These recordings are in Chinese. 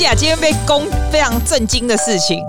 今天被攻非常震惊的事情。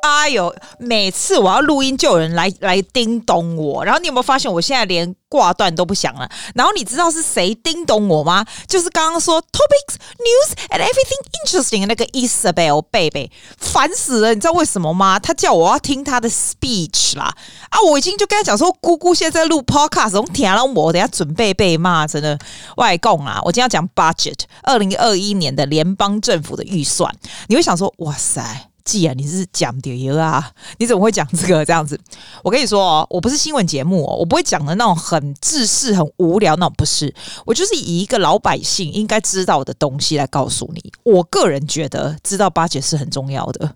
哎呦，每次我要录音就有人来来叮咚我，然后你有没有发现我现在连挂断都不响了？然后你知道是谁叮咚我吗？就是刚刚说 topics news and everything interesting 的那个 Isabel 贝贝，烦死了！你知道为什么吗？他叫我要听他的 speech 啦啊！我已经就跟他讲说，姑姑现在在录 podcast，我听了我等下准备被骂，真的外供啊！我今天要讲 budget，二零二一年的联邦政府的预算，你会想说，哇塞！记啊，你是讲的啊？你怎么会讲这个这样子？我跟你说哦，我不是新闻节目哦，我不会讲的那种很自私、很无聊那种，不是。我就是以一个老百姓应该知道的东西来告诉你。我个人觉得知道 budget 是很重要的。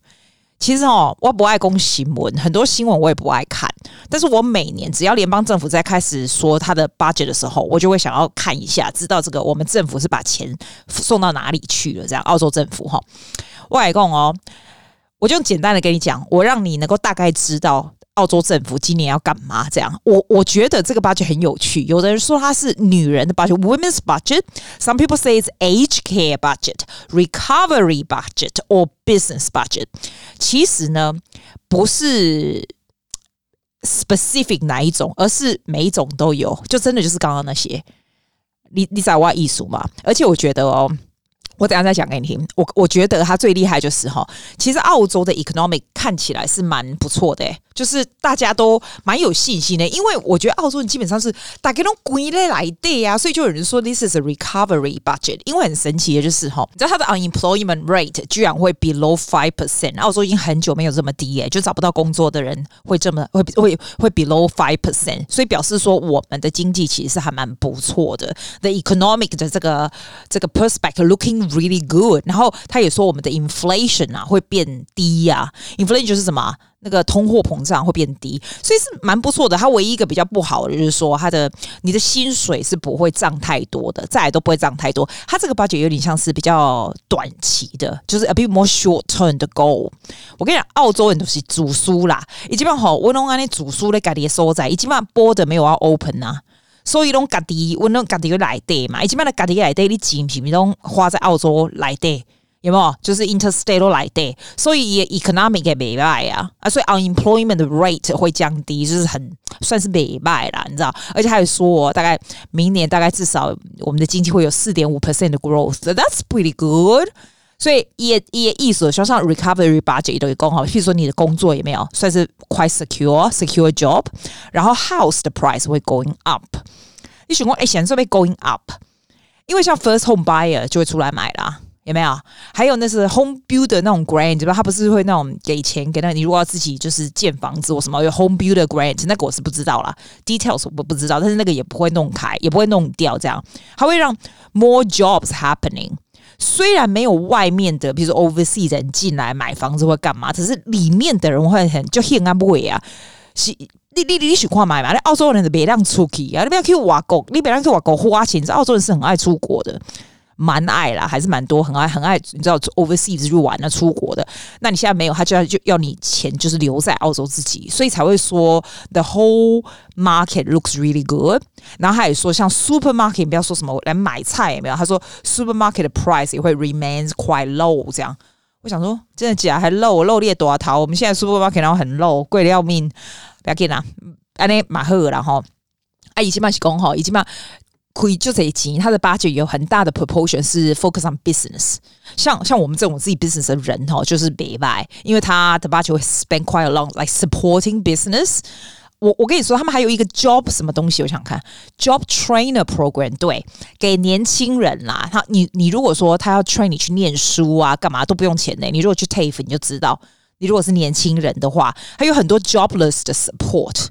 其实哦，我不爱公新闻，很多新闻我也不爱看。但是我每年只要联邦政府在开始说他的八节的时候，我就会想要看一下，知道这个我们政府是把钱送到哪里去了。这样，澳洲政府哈，我爱攻哦。我就简单的跟你讲，我让你能够大概知道澳洲政府今年要干嘛。这样，我我觉得这个 budget 很有趣。有的人说它是女人的 budget，women's budget。Some people say it's age care budget, recovery budget, or business budget。其实呢，不是 specific 哪一种，而是每一种都有。就真的就是刚刚那些，你你知道我艺术吗？而且我觉得哦。我等下再讲给你听。我我觉得他最厉害就是哈，其实澳洲的 economic 看起来是蛮不错的，就是大家都蛮有信心的。因为我觉得澳洲人基本上是大家都归类来的呀，所以就有人说 this is a recovery budget。因为很神奇的就是哈，你知道他的 unemployment rate 居然会 below five percent。澳洲已经很久没有这么低耶，就找不到工作的人会这么会会会 below five percent，所以表示说我们的经济其实是还蛮不错的。The economic 的这个这个 perspective looking Really good，然后他也说我们的 inflation 啊会变低呀、啊、，inflation 就是什么？那个通货膨胀会变低，所以是蛮不错的。它唯一一个比较不好的就是说，它的你的薪水是不会涨太多的，再来都不会涨太多。它这个 budget 有点像是比较短期的，就是 a bit more short term 的 goal。我跟你讲，澳洲人都是主书啦，以及嘛吼，我拢安尼主书咧，家己所在，以及嘛 border 没有要 open 呐。所以拢家己，我拢家己来地嘛，以前嘛的家己来地，你钱是不是拢花在澳洲来地？有没有？就是 interstate 来地，所以也 economic 也袂歹啊啊，所以 unemployment rate 会降低，就是很算是袂歹啦，你知道？而且还有说，大概明年大概至少我们的经济会有四点五 percent 的 growth，that's pretty good。所以也也意思说，像 recovery budget 都有讲好，譬如说你的工作有没有算是 quite secure secure job，然后 house 的 price 会 going up，你想讲哎，显示被 going up，因为像 first home buyer 就会出来买啦，有没有？还有那是 home builder 那种 grant，对吧？他不是会那种给钱给那你如果要自己就是建房子或什么有 home builder grant，那个我是不知道啦，details 我不知道，但是那个也不会弄开，也不会弄掉，这样它会让 more jobs happening。虽然没有外面的，比如说 overseas 人进来买房子或干嘛，只是里面的人会很就很安不会啊。是，你你你你喜欢买嘛？那澳洲人是别让出去啊，你不要去外国，你别让去外国花钱。澳洲人是很爱出国的。蛮爱啦，还是蛮多，很爱很爱，你知道，overseas 去玩啊，出国的。那你现在没有，他就要就要你钱，就是留在澳洲自己，所以才会说 the whole market looks really good。然后他也说，像 supermarket，不要说什么来买菜也没有，他说 supermarket 的 price 也会 remains quite low。这样，我想说，真的假的？还 low，low 列多少套？我们现在 supermarket 然后很 low，贵的要命，不要紧啦，安尼马赫然后，啊，以前嘛是讲吼，以前嘛。可以就这一集，它的 budget 有很大的 proportion 是 focus on business，像像我们这种自己 business 的人哈，就是别卖，因为他的 budget 会 spend quite a lot like supporting business。我我跟你说，他们还有一个 job 什么东西，我想看 job trainer program，对，给年轻人啦。他你你如果说他要 train 你去念书啊，干嘛都不用钱的。你如果去 TAFE，你就知道，你如果是年轻人的话，还有很多 jobless 的 support。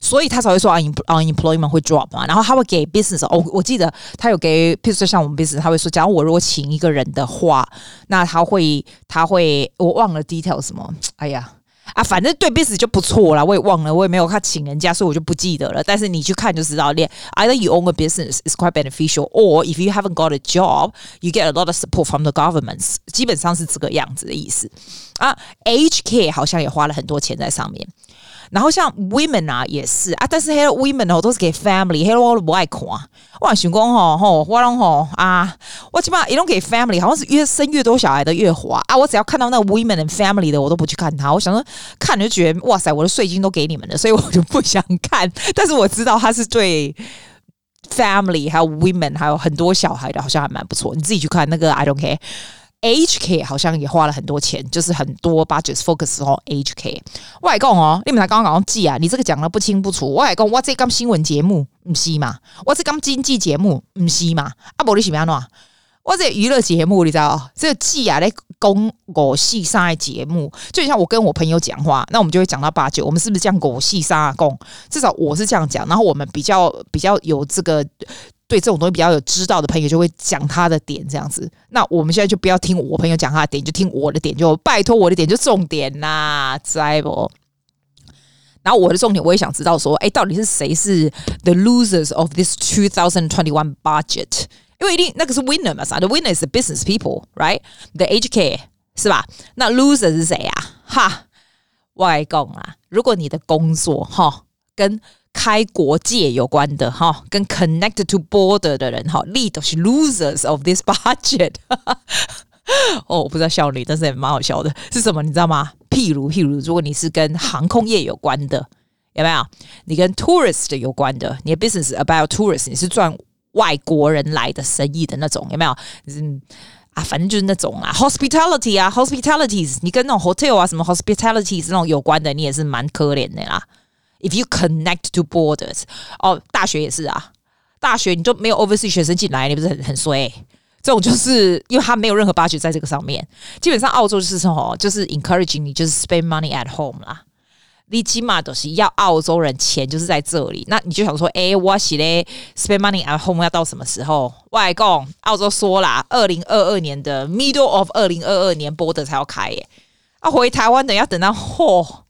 所以他才会说 unemployment 会 drop 嘛，然后他会给 business 哦，我记得他有给，譬如说像我们 business，他会说，假如我如果请一个人的话，那他会他会我忘了 detail 什么，哎呀啊，反正对 business 就不错啦，我也忘了，我也没有他请人家，所以我就不记得了。但是你去看就知道，either you own a business is quite beneficial，or if you haven't got a job，you get a lot of support from the governments，基本上是这个样子的意思啊。HK 好像也花了很多钱在上面。然后像 women 啊也是啊，但是还有 women 哦都是给 family，还有我都不爱看。我想讲吼吼，我拢吼啊，我基本上一拢给 family，好像是越生越多小孩的越滑啊。我只要看到那 women and family 的，我都不去看它。我想说看就觉得哇塞，我的税金都给你们了，所以我就不想看。但是我知道它是对 family 还有 women 还有很多小孩的，好像还蛮不错。你自己去看那个 I don't care。HK 好像也花了很多钱，就是很多 budget focus 哦。HK 我来讲哦，你们才刚刚记啊，你这个讲的不清不楚。我来讲，我这刚新闻节目不是嘛？我这刚经济节目不是嘛？啊，不你是怎样我这娱乐节目你知道？这个记啊，来讲五四三的节目，就像我跟我朋友讲话，那我们就会讲到八九，我们是不是这样五四三啊？讲至少我是这样讲，然后我们比较比较有这个。对这种东西比较有知道的朋友，就会讲他的点这样子。那我们现在就不要听我朋友讲他的点，就听我的点，就拜托我的点就重点呐，知不？然后我的重点，我也想知道说，哎，到底是谁是 the losers of this two thousand twenty one budget？因为一定那个是 winner 嘛啥，the winner is the business people，right？The HK 是吧？那 loser 是谁呀？哈，外公啊！如果你的工作哈跟开国界有关的哈，跟 connected to border 的人哈，lead 都是 losers of this budget。哦，我不知道笑你，但是也蛮好笑的。是什么？你知道吗？譬如，譬如，如果你是跟航空业有关的，有没有？你跟 tourist 有关的，你的 business about tourist，你是赚外国人来的生意的那种，有没有？嗯啊，反正就是那种啊，hospitality 啊，hospitalities，你跟那种 hotel 啊，什么 hospitalities 那种有关的，你也是蛮可怜的啦。If you connect to borders，哦，大学也是啊，大学你就没有 overseas 学生进来，你不是很很衰？这种就是因为他没有任何 budget 在这个上面。基本上澳洲就是说，就是 encouraging 你，就是 spend money at home 啦。你起码都是要澳洲人钱就是在这里，那你就想说，哎，我是咧 spend money at home 要到什么时候？外公，澳洲说啦，二零二二年的 middle of 二零二二年 border 才要开耶，啊，回台湾等要等到嚯，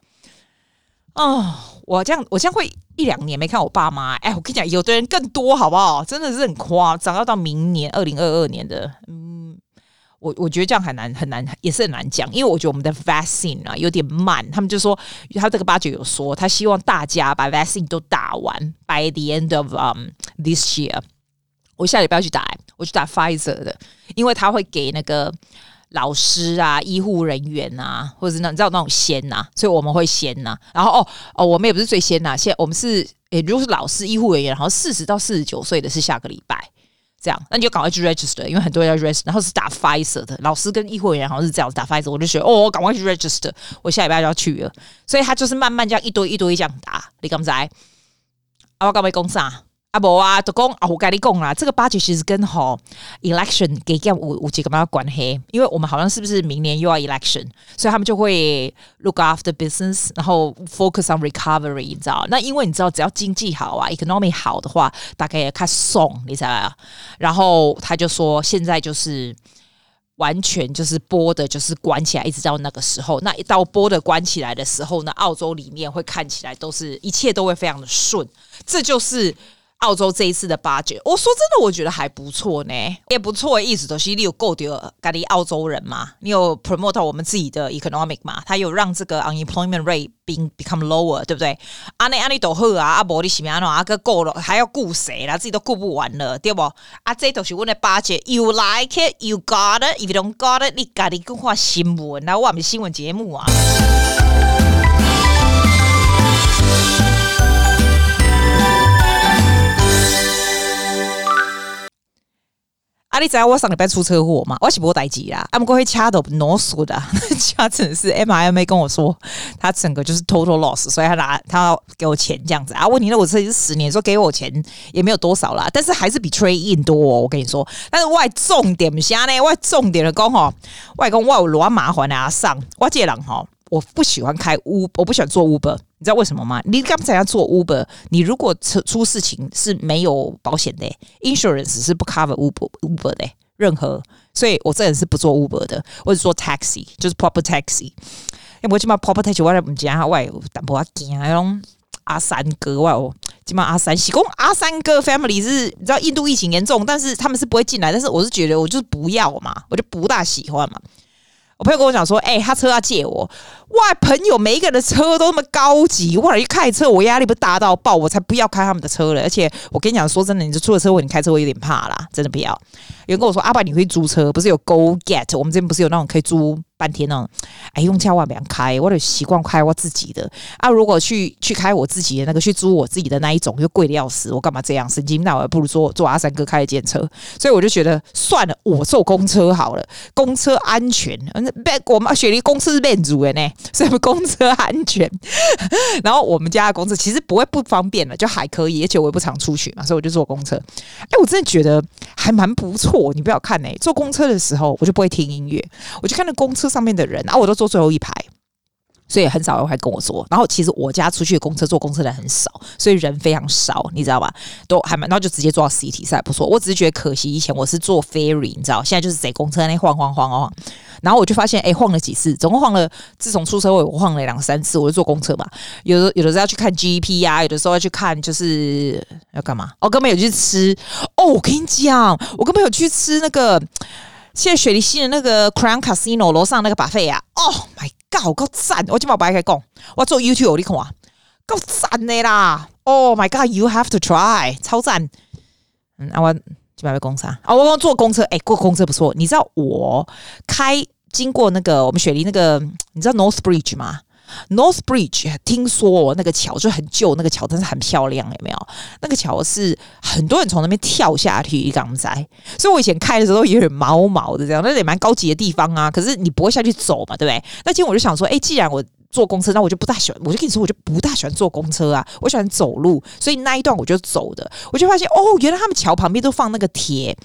哦。我这样，我这样会一两年没看我爸妈。哎，我跟你讲，有的人更多，好不好？真的是很夸张，要到明年二零二二年的。嗯，我我觉得这样很难很难，也是很难讲，因为我觉得我们的 vaccine 啊有点慢。他们就说，他这个八九有说，他希望大家把 vaccine 都打完，by the end of um this year。我下礼拜要去打，我去打 Pfizer 的，因为他会给那个。老师啊，医护人员啊，或者是那你知道那种先呐、啊，所以我们会先呐、啊。然后哦哦，我们也不是最先呐、啊，现在我们是，也如果是老师、医护人员，然后四十到四十九岁的是下个礼拜这样，那你就赶快去 register，因为很多人要 register，然后是打 Pfizer 的老师跟医护人员好像是这样打 Pfizer，我就觉得哦，赶快去 register，我下礼拜就要去了，所以他就是慢慢这样一堆一堆这样打，你敢不知？啊，我刚没讲啥。啊不啊，都讲啊，我跟你讲啦，这个八级其实跟吼 election 给这样有有几个蛮有关系，因为我们好像是不是明年又要 election，所以他们就会 look after business，然后 focus on recovery，你知道？那因为你知道，只要经济好啊，economy 好的话，大概也看送，你知道啊？然后他就说，现在就是完全就是播的，就是关起来，一直到那个时候。那一到播的关起来的时候呢，澳洲里面会看起来都是一切都会非常的顺，这就是。澳洲这一次的 budget，我说真的，我觉得还不错呢，也不错。意思都是你有够的，咖喱澳洲人嘛，你有 promote 我们自己的 economic 嘛，他有让这个 unemployment rate being become lower，对不对？阿内阿内都好啊，阿伯你是咩喏？阿哥够了，还要顾谁啦？自己都顾不完了，对不？啊，这都是我的 budget，you like it，you got it，if you don't got it，你咖喱更换新闻，那我们新闻节目啊。啊！你知道我上礼拜出车祸吗？我是无代志啦，啊，不过会掐到脑死的，掐真的是 M I M A 跟我说，他整个就是 total loss，所以他拿他给我钱这样子啊。问题呢，我这是十年，说给我钱也没有多少啦，但是还是比 trade in 多哦。我跟你说，但是我重点下呢，我重点的讲吼，外公我有多麻烦啊上，我这人吼。我不喜欢开 Uber，我不喜欢做 Uber，你知道为什么吗？你刚才要做 Uber，你如果出出事情是没有保险的，insurance 是不 cover Uber Uber 的任何，所以我这人是不做 Uber 的，我只做 taxi，就是 proper taxi。因为我起码 proper taxi 我来唔讲，我有淡薄仔惊那种阿三哥，我有起码阿三喜公阿三哥 family 是，你知道印度疫情严重，但是他们是不会进来，但是我是觉得我就是不要嘛，我就不大喜欢嘛。我朋友跟我讲说，哎、他车要借我，哇，朋友每一个人的车都那么高级，哇！一开车我压力不大到爆，我才不要开他们的车了。而且我跟你讲，说真的，你这出了车祸，你开车会有点怕啦，真的不要。有人跟我说，阿爸，你会租车？不是有 Go Get？我们这边不是有那种可以租？半天那种，哎，用千万别开，我得习惯开我自己的啊。如果去去开我自己的那个，去租我自己的那一种，又贵的要死，我干嘛这样？神经，那我还不如坐坐阿三哥开的电车。所以我就觉得算了，我坐公车好了，公车安全。嗯，我们雪梨公司是变组的呢，所以公车安全。然后我们家的公车其实不会不方便了，就还可以，而且我也不常出去嘛，所以我就坐公车。哎，我真的觉得还蛮不错。你不要看呢，坐公车的时候我就不会听音乐，我就看那公车。上面的人，然后我都坐最后一排，所以很少人会跟我说。然后其实我家出去的公车坐公车的很少，所以人非常少，你知道吧？都还蛮，然后就直接坐到 City，实在不错。我只是觉得可惜，以前我是坐 Ferry，你知道，现在就是在公车那晃晃晃哦。然后我就发现，哎，晃了几次，总共晃了，自从出车祸我晃了两三次。我就坐公车嘛，有的有的时候要去看 GP 啊，有的时候要去看，就是要干嘛？哦，根本有去吃。哦，我跟你讲，我根本有去吃那个。现在雪梨西的那个 Crown Casino 楼上那个 buffet 啊，Oh my God，够赞！我今晚白开讲，我做 YouTube 你看啊，够赞的啦！Oh my God，You have to try，超赞！嗯，啊、我今晚要讲啥？啊，我刚坐公车，哎、欸，过公车不错。你知道我开经过那个我们雪梨那个，你知道 North Bridge 吗？North Bridge，听说那个桥就很旧，那个桥但是很漂亮，有没有？那个桥是很多人从那边跳下去，刚才，所以我以前开的时候有点毛毛的这样，那也蛮高级的地方啊。可是你不会下去走嘛，对不对？那今天我就想说，哎，既然我坐公车，那我就不大喜欢，我就跟你说，我就不大喜欢坐公车啊，我喜欢走路，所以那一段我就走的，我就发现哦，原来他们桥旁边都放那个铁。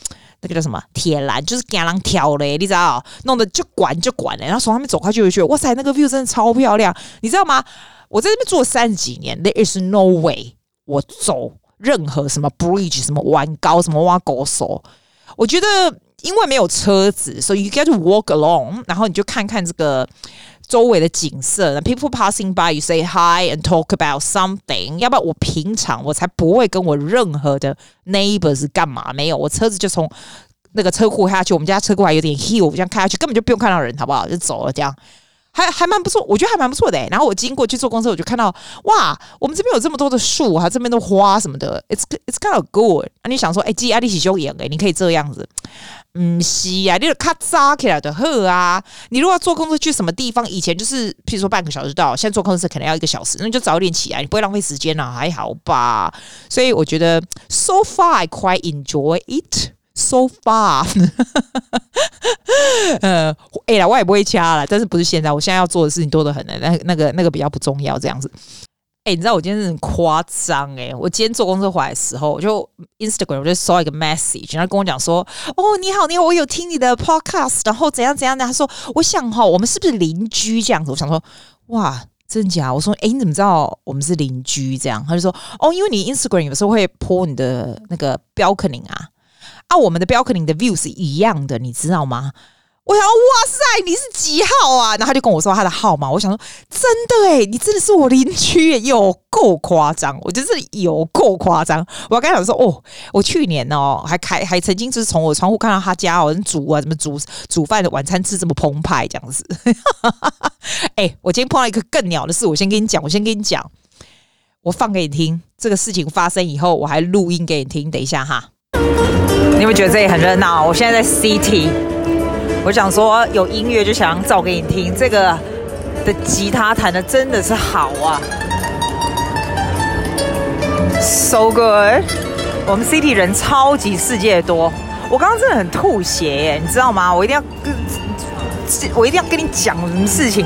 那个叫什么铁栏，就是给人挑嘞，你知道？弄得就管就管嘞，然后从那边走过去就去，哇塞，那个 view 真的超漂亮，你知道吗？我在这边坐三十几年，There is no way 我走任何什么 bridge，什么弯高，什么挖狗手，我觉得因为没有车子，所以 you get to walk along，然后你就看看这个。周围的景色，people passing by，you say hi and talk about something。要不然我平常我才不会跟我任何的 neighbors 干嘛？没有，我车子就从那个车库下去。我们家车库还有点 hill，这样开下去根本就不用看到人，好不好？就走了，这样还还蛮不错，我觉得还蛮不错的。然后我经过去坐公车，我就看到哇，我们这边有这么多的树，还这边的花什么的，it's it's kind of good。啊，你想说，哎，记爱丽喜修演，哎，你可以这样子。嗯，是啊，你就咔嚓起来的喝啊！你如果坐公车去什么地方，以前就是譬如说半个小时到，现在坐公车可能要一个小时，那你就早点起来，你不会浪费时间啊，还好吧？所以我觉得 so far I quite enjoy it so far。呃，哎呀，我也不会掐了，但是不是现在？我现在要做的事情多得很呢，那那个那个比较不重要，这样子。哎、你知道我今天是很夸张哎！我今天坐公车回来的时候，我就 Instagram 我就收一个 message，然后跟我讲说：“哦，你好，你好，我有听你的 podcast，然后怎样怎样的。”他说：“我想哈，我们是不是邻居这样子？”我想说：“哇，真的假？”我说：“哎、你怎么知道我们是邻居这样？”他就说：“哦，因为你 Instagram 有时候会 po 你的那个 balcony 啊，啊，我们的 balcony 的 view 是一样的，你知道吗？”我想说，哇塞，你是几号啊？然后他就跟我说他的号码。我想说，真的哎，你真的是我邻居，有够夸张！我真是有够夸张。我刚想说，哦，我去年哦，还开还曾经就是从我窗户看到他家哦，煮啊，怎么煮煮饭的晚餐吃这么澎湃这样子。哎，我今天碰到一个更鸟的事，我先跟你讲，我先跟你讲，我放给你听。这个事情发生以后，我还录音给你听。等一下哈，你有没有觉得这里很热闹？我现在在 City。我想说有音乐就想照给你听，这个的吉他弹的真的是好啊，so good。我们 City 人超级世界多，我刚刚真的很吐血耶，你知道吗？我一定要跟，我一定要跟你讲什么事情？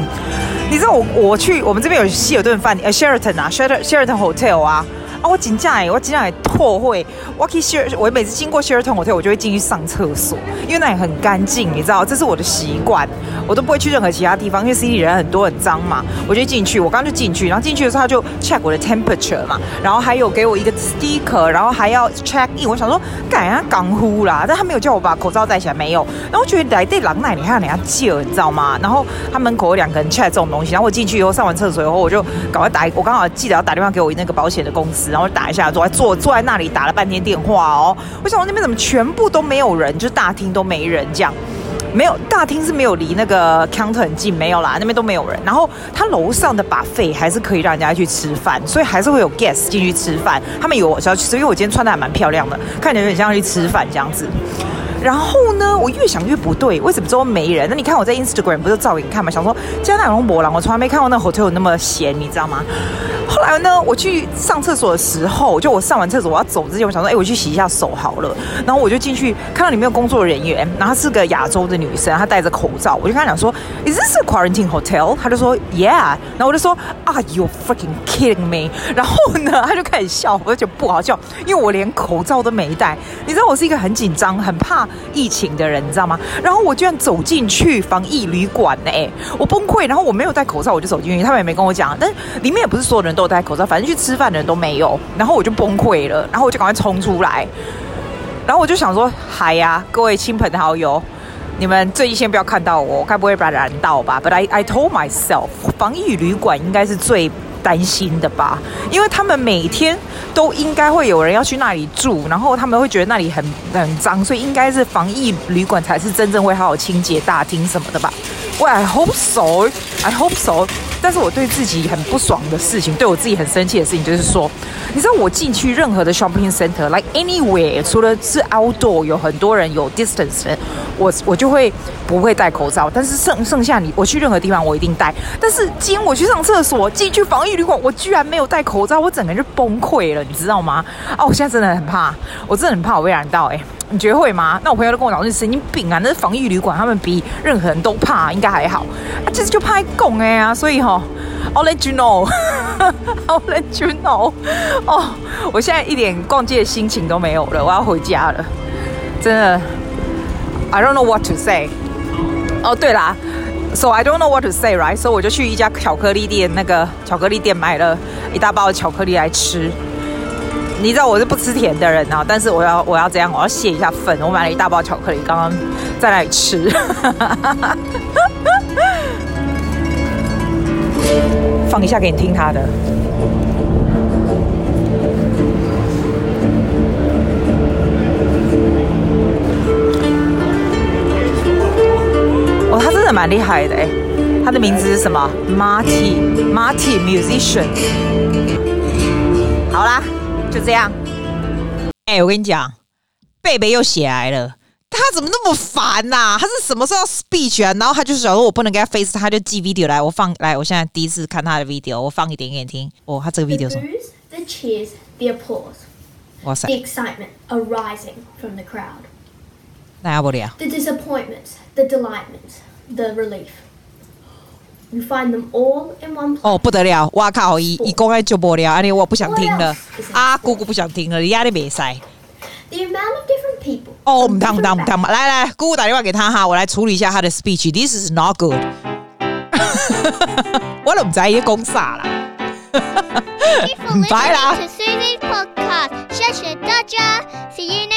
你知道我我去我们这边有希尔顿饭店，呃，Sheraton 啊，Sheraton Sheraton Hotel 啊。啊，我紧张哎，我紧张哎，拓会，我可以 share，我每次经过 Sheraton Hotel，我就会进去上厕所，因为那里很干净，你知道，这是我的习惯，我都不会去任何其他地方，因为 City 人很多很脏嘛，我就进去，我刚就进去，然后进去的时候他就 check 我的 temperature 嘛，然后还有给我一个 sticker，然后还要 check in，我想说改啊港呼啦，但他没有叫我把口罩戴起来，没有，然后我觉得来对狼奶你还要人家借，你知道吗？然后他门口有两个人 check 这种东西，然后我进去以后上完厕所以后，我就赶快打，我刚好记得要打电话给我那个保险的公司。然后打一下，坐坐坐在那里打了半天电话哦。我想说那边怎么全部都没有人，就大厅都没人这样。没有大厅是没有离那个 counter 很近，没有啦，那边都没有人。然后他楼上的把费还是可以让人家去吃饭，所以还是会有 guest 进去吃饭。他们有我要去吃，因为我今天穿的还蛮漂亮的，看起来有点像去吃饭这样子。然后呢，我越想越不对，为什么周围没人？那你看我在 Instagram 不是照给你看吗？想说加拿大龙博朗，我从来没看过那 hotel 那么闲，你知道吗？后来呢，我去上厕所的时候，就我上完厕所我要走之前，我想说，哎，我去洗一下手好了。然后我就进去，看到里面有工作人员，然后是个亚洲的女生，她戴着口罩，我就跟她讲说，Is this a quarantine hotel？她就说，Yeah。然后我就说，Are you freaking kidding me？然后呢，她就开始笑，我就觉得不好笑，因为我连口罩都没戴。你知道我是一个很紧张、很怕疫情的人，你知道吗？然后我居然走进去防疫旅馆呢，我崩溃。然后我没有戴口罩，我就走进去，他们也没跟我讲，但里面也不是所有人都有。戴口罩，反正去吃饭的人都没有，然后我就崩溃了，然后我就赶快冲出来，然后我就想说：嗨呀，各位亲朋好友，你们最近先不要看到我，该不会把染到吧？But I I told myself，防疫旅馆应该是最担心的吧，因为他们每天都应该会有人要去那里住，然后他们会觉得那里很很脏，所以应该是防疫旅馆才是真正会好好清洁大厅什么的吧。喂 I hope so. I hope so. 但是我对自己很不爽的事情，对我自己很生气的事情，就是说，你知道我进去任何的 shopping center，like anywhere，除了是 outdoor 有很多人有 distance，我我就会不会戴口罩。但是剩剩下你，我去任何地方我一定戴。但是今天我去上厕所，进去防疫旅馆，我居然没有戴口罩，我整个人就崩溃了，你知道吗？哦，我现在真的很怕，我真的很怕我被染到，欸，哎。你觉得会吗？那我朋友都跟我讲，你神经病啊！那是防疫旅馆，他们比任何人都怕，应该还好。啊，其实就怕讲哎呀，所以哈，I'll let you know，I'll let you know。哦，我现在一点逛街的心情都没有了，我要回家了，真的。I don't know what to say。哦，对啦，So I don't know what to say，right？所以我就去一家巧克力店，那个巧克力店买了一大包的巧克力来吃。你知道我是不吃甜的人啊，但是我要我要这样，我要泄一下愤。我买了一大包巧克力，刚刚在那里吃，放一下给你听他的。哦，他真的蛮厉害的哎，他的名字是什么？Marty Marty Musician。好啦。就这样，哎、欸，我跟你讲，贝贝又写来了，他怎么那么烦呐、啊？他是什么时候 speech 啊？然后他就想说我不能给他 face，他就寄 video 来，我放来，我现在第一次看他的 video，我放一点给你听。哦，他这个 video 什么 The cheers, the applause, 哇塞 the excitement arising from the crowd. 那要不了。The disappointments, the delightments, the relief. You find them all in one place. 哦，不得了！哇靠，一一公开就播了，而且我不想听了啊，姑姑不想听了，压力没塞。The amount of different people. 哦，唔当唔当唔当，来来，姑姑打电话给他哈，我来处理一下他的 speech。This is not good。我都唔知伊讲啥啦。拜啦。谢谢大家，See you.